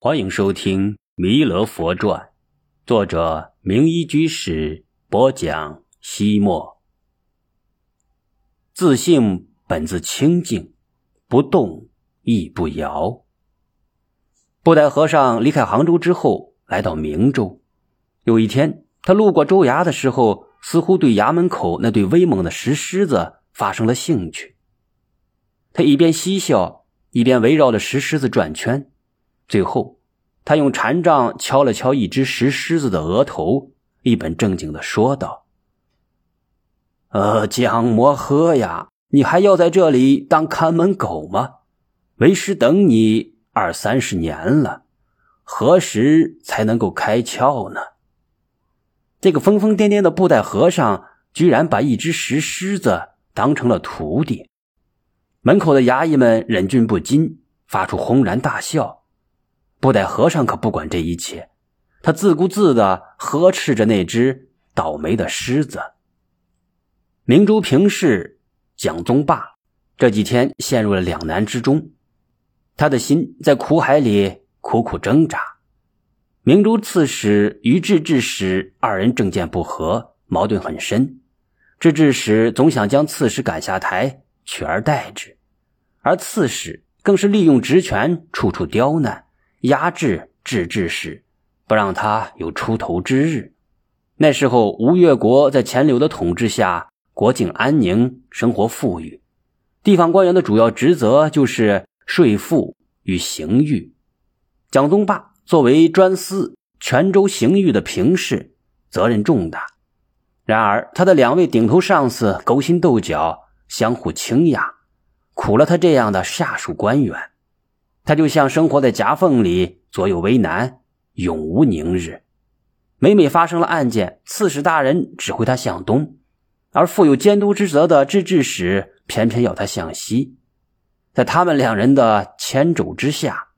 欢迎收听《弥勒佛传》，作者明一居士播讲。西莫，自性本自清净，不动亦不摇。布袋和尚离开杭州之后，来到明州。有一天，他路过州衙的时候，似乎对衙门口那对威猛的石狮子发生了兴趣。他一边嬉笑，一边围绕着石狮子转圈。最后，他用禅杖敲了敲一只石狮子的额头，一本正经的说道：“呃，蒋摩诃呀，你还要在这里当看门狗吗？为师等你二三十年了，何时才能够开窍呢？”这个疯疯癫癫的布袋和尚，居然把一只石狮子当成了徒弟。门口的衙役们忍俊不禁，发出轰然大笑。布袋和尚可不管这一切，他自顾自的呵斥着那只倒霉的狮子。明珠平氏蒋宗霸这几天陷入了两难之中，他的心在苦海里苦苦挣扎。明珠刺史与制置使二人政见不合，矛盾很深。制置使总想将刺史赶下台，取而代之，而刺史更是利用职权，处处刁难。压制制治使，不让他有出头之日。那时候，吴越国在钱镠的统治下，国境安宁，生活富裕。地方官员的主要职责就是税赋与刑狱。蒋宗霸作为专司泉州刑狱的平事，责任重大。然而，他的两位顶头上司勾心斗角，相互倾轧，苦了他这样的下属官员。他就像生活在夹缝里，左右为难，永无宁日。每每发生了案件，刺史大人指挥他向东，而负有监督之责的制置使偏偏要他向西。在他们两人的牵肘之下，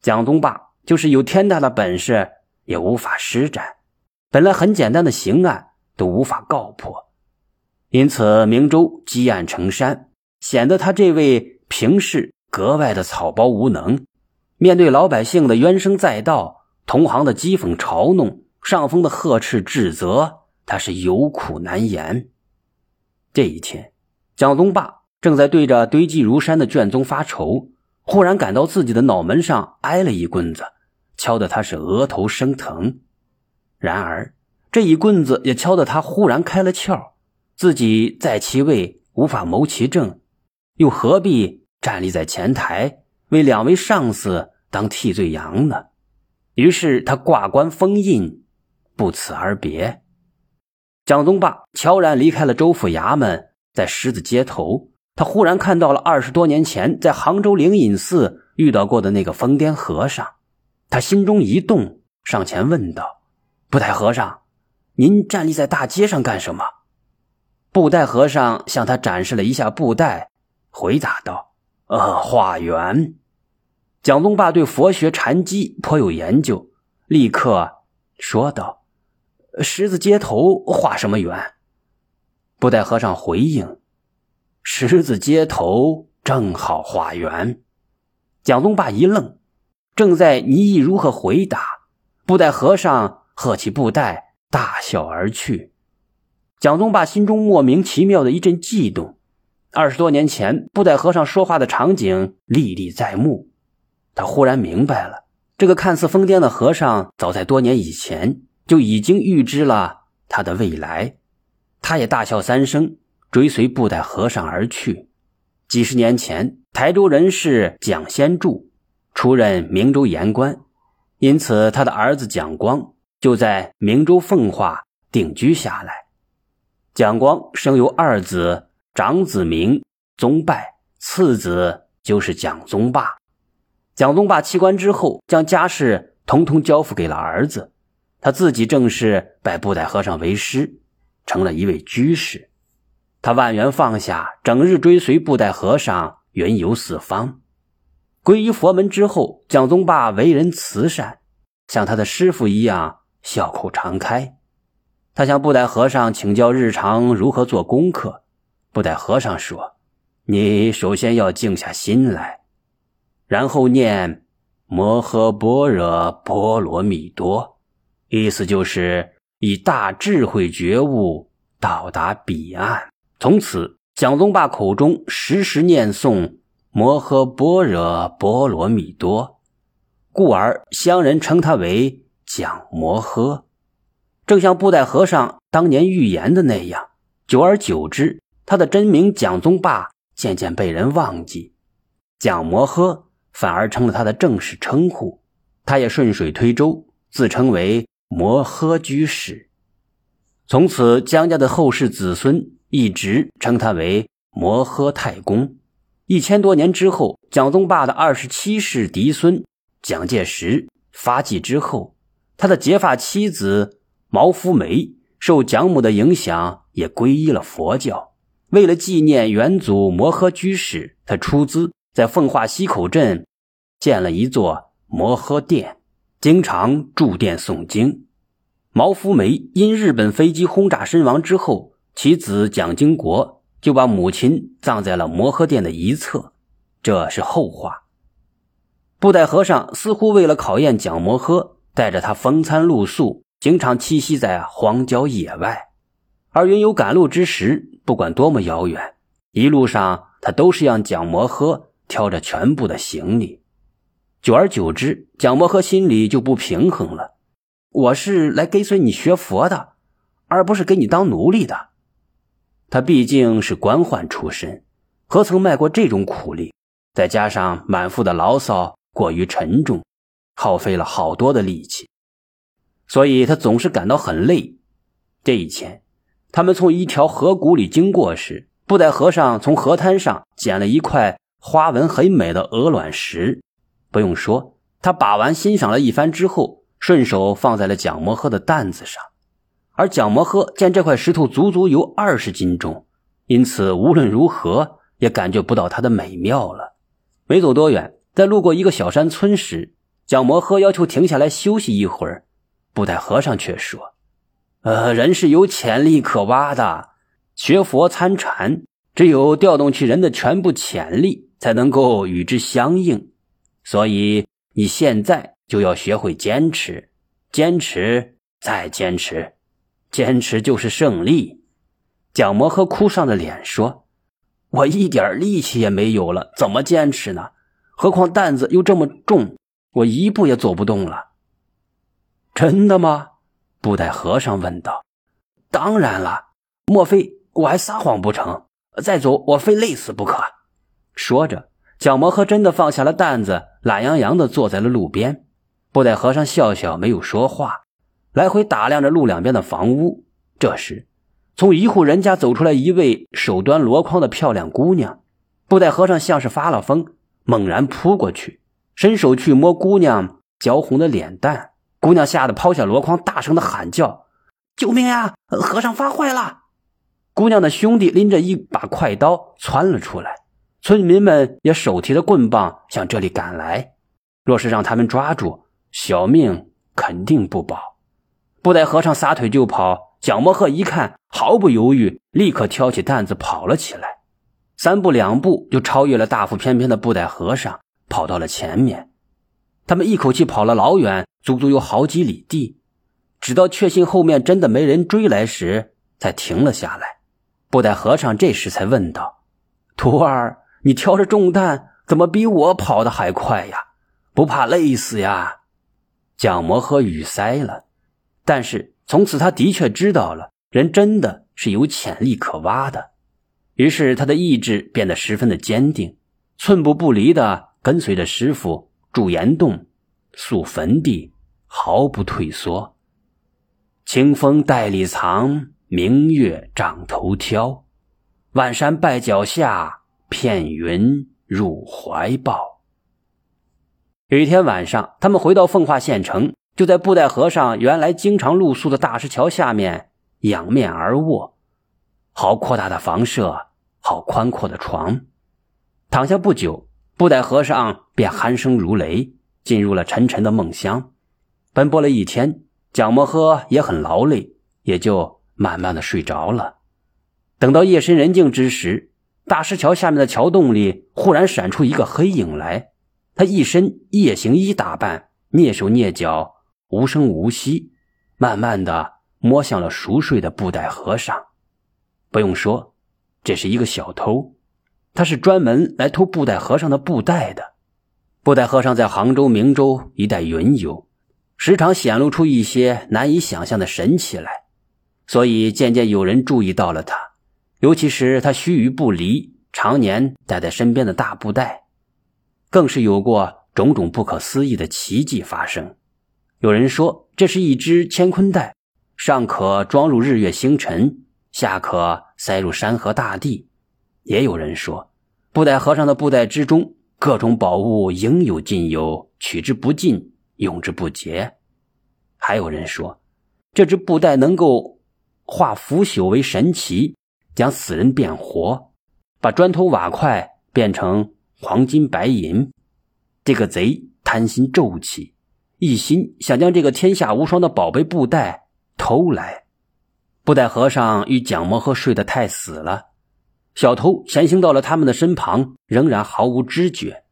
蒋宗霸就是有天大的本事也无法施展。本来很简单的刑案都无法告破，因此明州积案成山，显得他这位平氏。格外的草包无能，面对老百姓的怨声载道，同行的讥讽嘲弄，上峰的呵斥指责，他是有苦难言。这一天，蒋宗霸正在对着堆积如山的卷宗发愁，忽然感到自己的脑门上挨了一棍子，敲得他是额头生疼。然而，这一棍子也敲得他忽然开了窍，自己在其位无法谋其政，又何必？站立在前台为两位上司当替罪羊呢，于是他挂冠封印，不辞而别。蒋宗霸悄然离开了州府衙门，在狮子街头，他忽然看到了二十多年前在杭州灵隐寺遇到过的那个疯癫和尚，他心中一动，上前问道：“布袋和尚，您站立在大街上干什么？”布袋和尚向他展示了一下布袋，回答道。呃，化缘。蒋宗霸对佛学禅机颇有研究，立刻说道：“狮子街头化什么缘？”布袋和尚回应：“狮子街头正好化缘。”蒋宗霸一愣，正在疑议如何回答，布袋和尚喝起布袋，大笑而去。蒋宗霸心中莫名其妙的一阵悸动。二十多年前，布袋和尚说话的场景历历在目。他忽然明白了，这个看似疯癫的和尚，早在多年以前就已经预知了他的未来。他也大笑三声，追随布袋和尚而去。几十年前，台州人士蒋先柱出任明州盐官，因此他的儿子蒋光就在明州奉化定居下来。蒋光生有二子。长子名宗拜，次子就是蒋宗霸。蒋宗霸弃官之后，将家事统统交付给了儿子，他自己正式拜布袋和尚为师，成了一位居士。他万缘放下，整日追随布袋和尚云游四方。皈依佛门之后，蒋宗霸为人慈善，像他的师傅一样笑口常开。他向布袋和尚请教日常如何做功课。布袋和尚说：“你首先要静下心来，然后念‘摩诃般若波罗蜜多，意思就是以大智慧觉悟到达彼岸。从此，蒋宗霸口中时时念诵摩诃般若波罗蜜多，故而乡人称他为蒋摩诃。正像布袋和尚当年预言的那样，久而久之，他的真名蒋宗霸渐渐被人忘记，蒋摩诃反而成了他的正式称呼。他也顺水推舟，自称为摩诃居士。从此，江家的后世子孙一直称他为摩诃太公。一千多年之后，蒋宗霸的二十七世嫡孙蒋介石发迹之后，他的结发妻子。毛福梅受蒋母的影响，也皈依了佛教。为了纪念元祖摩诃居士，他出资在奉化溪口镇建了一座摩诃殿，经常住殿诵经。毛福梅因日本飞机轰炸身亡之后，其子蒋经国就把母亲葬在了摩诃殿的一侧，这是后话。布袋和尚似乎为了考验蒋摩诃，带着他风餐露宿。经常栖息在荒郊野外，而云有赶路之时，不管多么遥远，一路上他都是让蒋摩诃挑着全部的行李。久而久之，蒋摩诃心里就不平衡了。我是来跟随你学佛的，而不是给你当奴隶的。他毕竟是官宦出身，何曾卖过这种苦力？再加上满腹的牢骚过于沉重，耗费了好多的力气。所以他总是感到很累。这一天，他们从一条河谷里经过时，布袋和尚从河滩上捡了一块花纹很美的鹅卵石。不用说，他把玩欣赏了一番之后，顺手放在了蒋摩诃的担子上。而蒋摩诃见这块石头足足有二十斤重，因此无论如何也感觉不到它的美妙了。没走多远，在路过一个小山村时，蒋摩诃要求停下来休息一会儿。布袋和尚却说：“呃，人是有潜力可挖的，学佛参禅，只有调动起人的全部潜力，才能够与之相应。所以你现在就要学会坚持，坚持再坚持，坚持就是胜利。”蒋摩诃哭丧着脸说：“我一点力气也没有了，怎么坚持呢？何况担子又这么重，我一步也走不动了。”真的吗？布袋和尚问道。“当然了，莫非我还撒谎不成？再走，我非累死不可。”说着，蒋摩诃真的放下了担子，懒洋洋地坐在了路边。布袋和尚笑笑，没有说话，来回打量着路两边的房屋。这时，从一户人家走出来一位手端箩筐的漂亮姑娘。布袋和尚像是发了疯，猛然扑过去，伸手去摸姑娘娇红的脸蛋。姑娘吓得抛下箩筐，大声的喊叫：“救命呀！和尚发坏了！”姑娘的兄弟拎着一把快刀窜了出来，村民们也手提着棍棒向这里赶来。若是让他们抓住，小命肯定不保。布袋和尚撒腿就跑，蒋摩诃一看，毫不犹豫，立刻挑起担子跑了起来，三步两步就超越了大腹翩翩的布袋和尚，跑到了前面。他们一口气跑了老远。足足有好几里地，直到确信后面真的没人追来时，才停了下来。布袋和尚这时才问道：“徒儿，你挑着重担，怎么比我跑的还快呀？不怕累死呀？”蒋摩诃语塞了。但是从此他的确知道了，人真的是有潜力可挖的。于是他的意志变得十分的坚定，寸步不离的跟随着师傅住岩洞，塑坟地。毫不退缩。清风带里藏，明月掌头挑。万山拜脚下，片云入怀抱。有一天晚上，他们回到奉化县城，就在布袋和尚原来经常露宿的大石桥下面仰面而卧。好阔大的房舍，好宽阔的床。躺下不久，布袋和尚便鼾声如雷，进入了沉沉的梦乡。奔波了一天，蒋摩诃也很劳累，也就慢慢的睡着了。等到夜深人静之时，大石桥下面的桥洞里忽然闪出一个黑影来，他一身夜行衣打扮，蹑手蹑脚，无声无息，慢慢的摸向了熟睡的布袋和尚。不用说，这是一个小偷，他是专门来偷布袋和尚的布袋的。布袋和尚在杭州、明州一带云游，时常显露出一些难以想象的神奇来，所以渐渐有人注意到了他，尤其是他须臾不离、常年带在身边的大布袋，更是有过种种不可思议的奇迹发生。有人说这是一只乾坤袋，上可装入日月星辰，下可塞入山河大地；也有人说布袋和尚的布袋之中。各种宝物应有尽有，取之不尽，用之不竭。还有人说，这只布袋能够化腐朽为神奇，将死人变活，把砖头瓦块变成黄金白银。这个贼贪心骤起，一心想将这个天下无双的宝贝布袋偷来。布袋和尚与蒋魔诃睡得太死了。小偷潜行到了他们的身旁，仍然毫无知觉。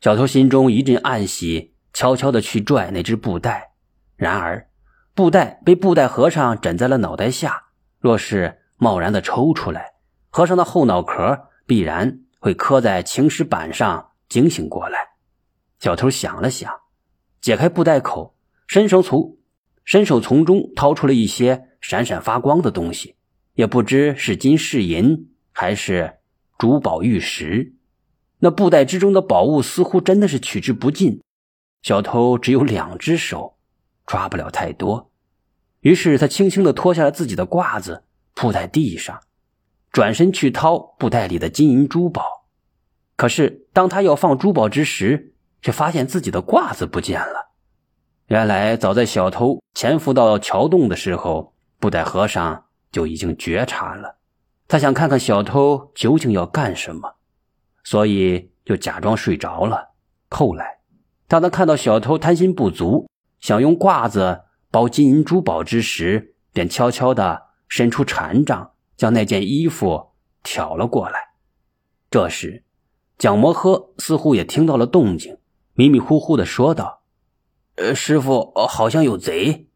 小偷心中一阵暗喜，悄悄地去拽那只布袋。然而，布袋被布袋和尚枕在了脑袋下。若是贸然地抽出来，和尚的后脑壳必然会磕在青石板上，惊醒过来。小偷想了想，解开布袋口，伸手从伸手从中掏出了一些闪闪发光的东西，也不知是金是银。还是珠宝玉石，那布袋之中的宝物似乎真的是取之不尽。小偷只有两只手，抓不了太多。于是他轻轻地脱下了自己的褂子，铺在地上，转身去掏布袋里的金银珠宝。可是当他要放珠宝之时，却发现自己的褂子不见了。原来早在小偷潜伏到桥洞的时候，布袋和尚就已经觉察了。他想看看小偷究竟要干什么，所以就假装睡着了。后来，当他看到小偷贪心不足，想用褂子包金银珠宝之时，便悄悄地伸出禅杖，将那件衣服挑了过来。这时，蒋摩诃似乎也听到了动静，迷迷糊糊地说道：“呃，师傅，好像有贼。”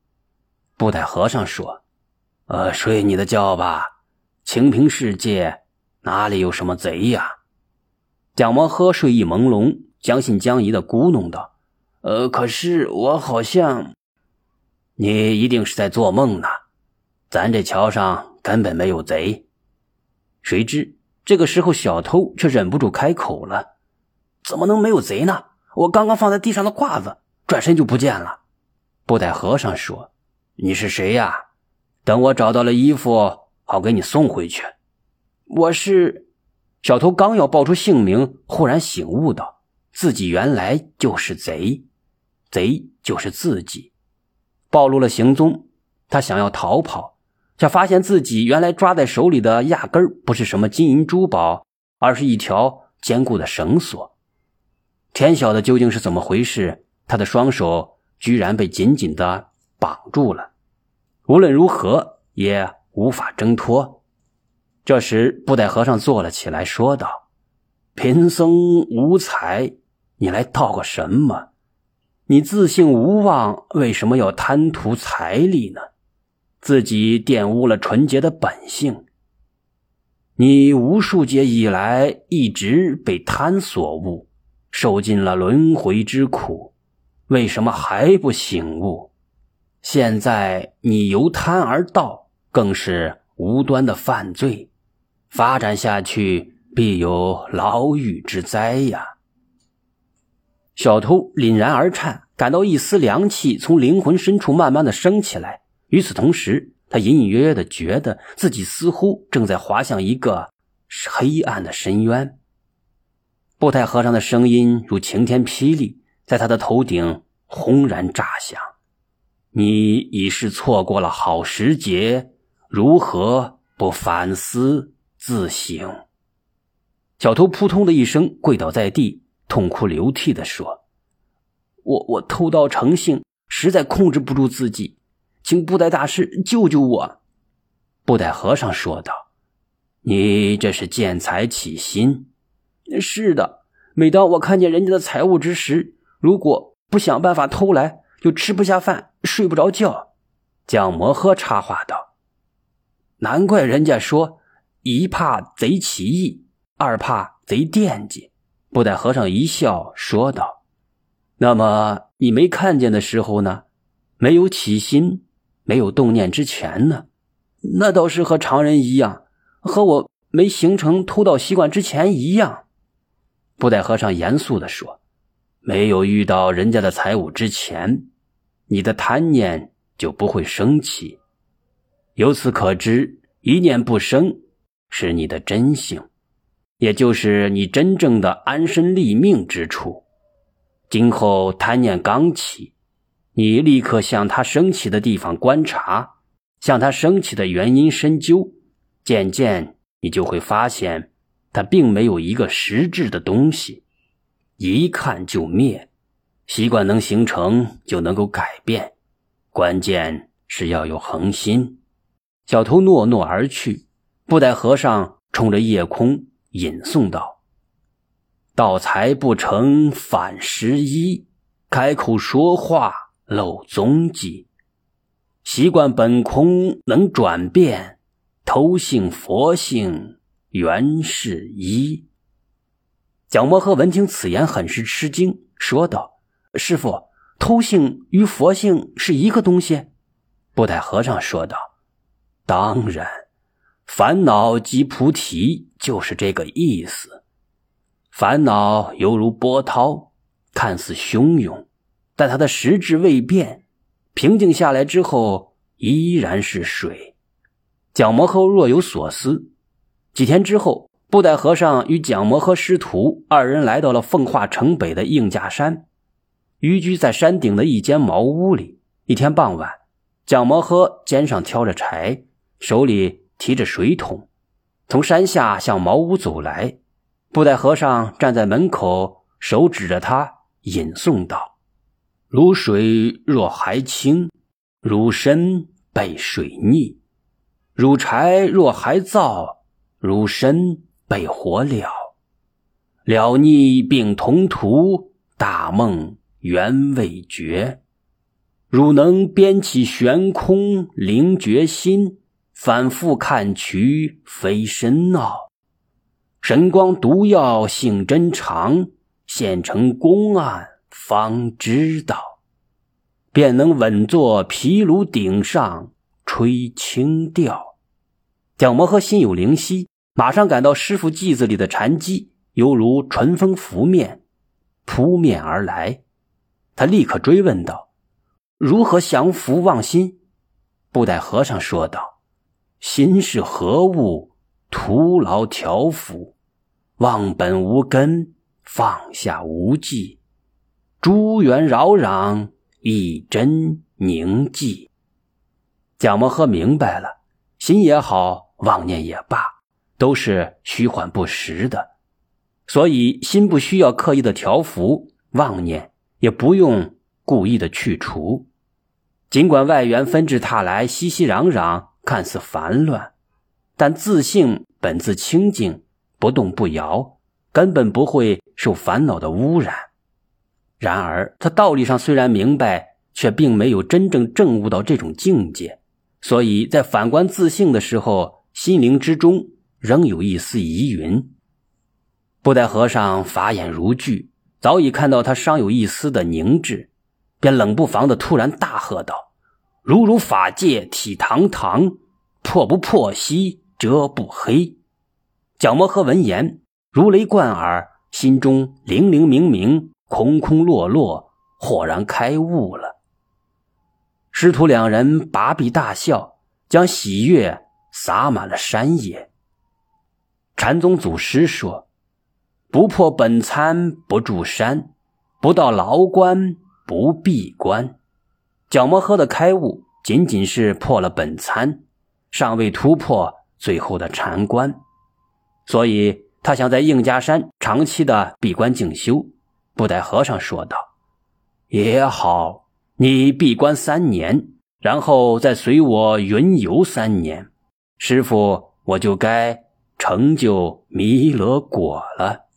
布袋和尚说：“呃，睡你的觉吧。”清平世界哪里有什么贼呀？蒋摩诃睡意朦胧，将信将疑的咕哝道：“呃，可是我好像……你一定是在做梦呢。咱这桥上根本没有贼。”谁知这个时候，小偷却忍不住开口了：“怎么能没有贼呢？我刚刚放在地上的褂子，转身就不见了。”布袋和尚说：“你是谁呀？等我找到了衣服。”好给你送回去。我是小偷，刚要报出姓名，忽然醒悟道：自己原来就是贼，贼就是自己。暴露了行踪，他想要逃跑，却发现自己原来抓在手里的压根儿不是什么金银珠宝，而是一条坚固的绳索。天晓得究竟是怎么回事，他的双手居然被紧紧的绑住了。无论如何也。无法挣脱。这时，布袋和尚坐了起来，说道：“贫僧无才，你来道个什么？你自信无望，为什么要贪图财力呢？自己玷污了纯洁的本性。你无数劫以来一直被贪所误，受尽了轮回之苦，为什么还不醒悟？现在你由贪而道。”更是无端的犯罪，发展下去必有牢狱之灾呀！小偷凛然而颤，感到一丝凉气从灵魂深处慢慢的升起来。与此同时，他隐隐约约的觉得自己似乎正在滑向一个黑暗的深渊。布袋和尚的声音如晴天霹雳，在他的头顶轰然炸响：“你已是错过了好时节。”如何不反思自省？小偷扑通的一声跪倒在地，痛哭流涕的说：“我我偷盗成性，实在控制不住自己，请布袋大师救救我。”布袋和尚说道：“你这是见财起心。是的，每当我看见人家的财物之时，如果不想办法偷来，就吃不下饭，睡不着觉。”蒋摩诃插话道：“难怪人家说，一怕贼起意，二怕贼惦记。”布袋和尚一笑说道：“那么你没看见的时候呢？没有起心，没有动念之前呢？那倒是和常人一样，和我。”没形成偷盗习惯之前一样，布袋和尚严肃地说：“没有遇到人家的财物之前，你的贪念就不会升起。由此可知，一念不生是你的真性，也就是你真正的安身立命之处。今后贪念刚起，你立刻向它升起的地方观察，向它升起的原因深究，渐渐。”你就会发现，它并没有一个实质的东西，一看就灭。习惯能形成，就能够改变，关键是要有恒心。小偷诺诺而去，布袋和尚冲着夜空吟诵道：“盗财不成反失一，开口说话漏踪迹。习惯本空能转变。”偷性佛性原是一。蒋摩诃闻听此言，很是吃惊，说道：“师傅，偷性与佛性是一个东西？”布袋和尚说道：“当然，烦恼即菩提，就是这个意思。烦恼犹如波涛，看似汹涌，但它的实质未变，平静下来之后，依然是水。”蒋摩诃若有所思。几天之后，布袋和尚与蒋摩诃师徒二人来到了奉化城北的应家山，寓居在山顶的一间茅屋里。一天傍晚，蒋摩诃肩上挑着柴，手里提着水桶，从山下向茅屋走来。布袋和尚站在门口，手指着他，吟诵道：“汝水若还清，汝身被水溺。”汝柴若还燥，汝身被火燎，了逆并同途，大梦原未绝。汝能编起悬空灵觉心，反复看渠非深奥。神光毒药性真长，现成公案方知道，便能稳坐毗卢顶上吹清调。蒋摩诃心有灵犀，马上感到师傅偈子里的禅机犹如春风拂面，扑面而来。他立刻追问道：“如何降伏妄心？”布袋和尚说道：“心是何物？徒劳调伏。忘本无根，放下无迹。诸缘扰攘，一真凝寂。”蒋摩诃明白了，心也好。妄念也罢，都是虚幻不实的，所以心不需要刻意的调伏，妄念也不用故意的去除。尽管外缘纷至沓来，熙熙攘攘，看似烦乱，但自性本自清净，不动不摇，根本不会受烦恼的污染。然而，他道理上虽然明白，却并没有真正证悟到这种境界，所以在反观自性的时候。心灵之中仍有一丝疑云。布袋和尚法眼如炬，早已看到他尚有一丝的凝滞，便冷不防的突然大喝道：“如如法界体堂堂，破不破兮遮不黑。”蒋摩诃闻言如雷贯耳，心中灵灵明明，空空落落，豁然开悟了。师徒两人拔臂大笑，将喜悦。洒满了山野。禅宗祖师说：“不破本参不住山，不到牢关不闭关。”蒋摩诃的开悟仅仅是破了本参，尚未突破最后的禅关，所以他想在应家山长期的闭关静修。布袋和尚说道：“也好，你闭关三年，然后再随我云游三年。”师傅，我就该成就弥勒果了。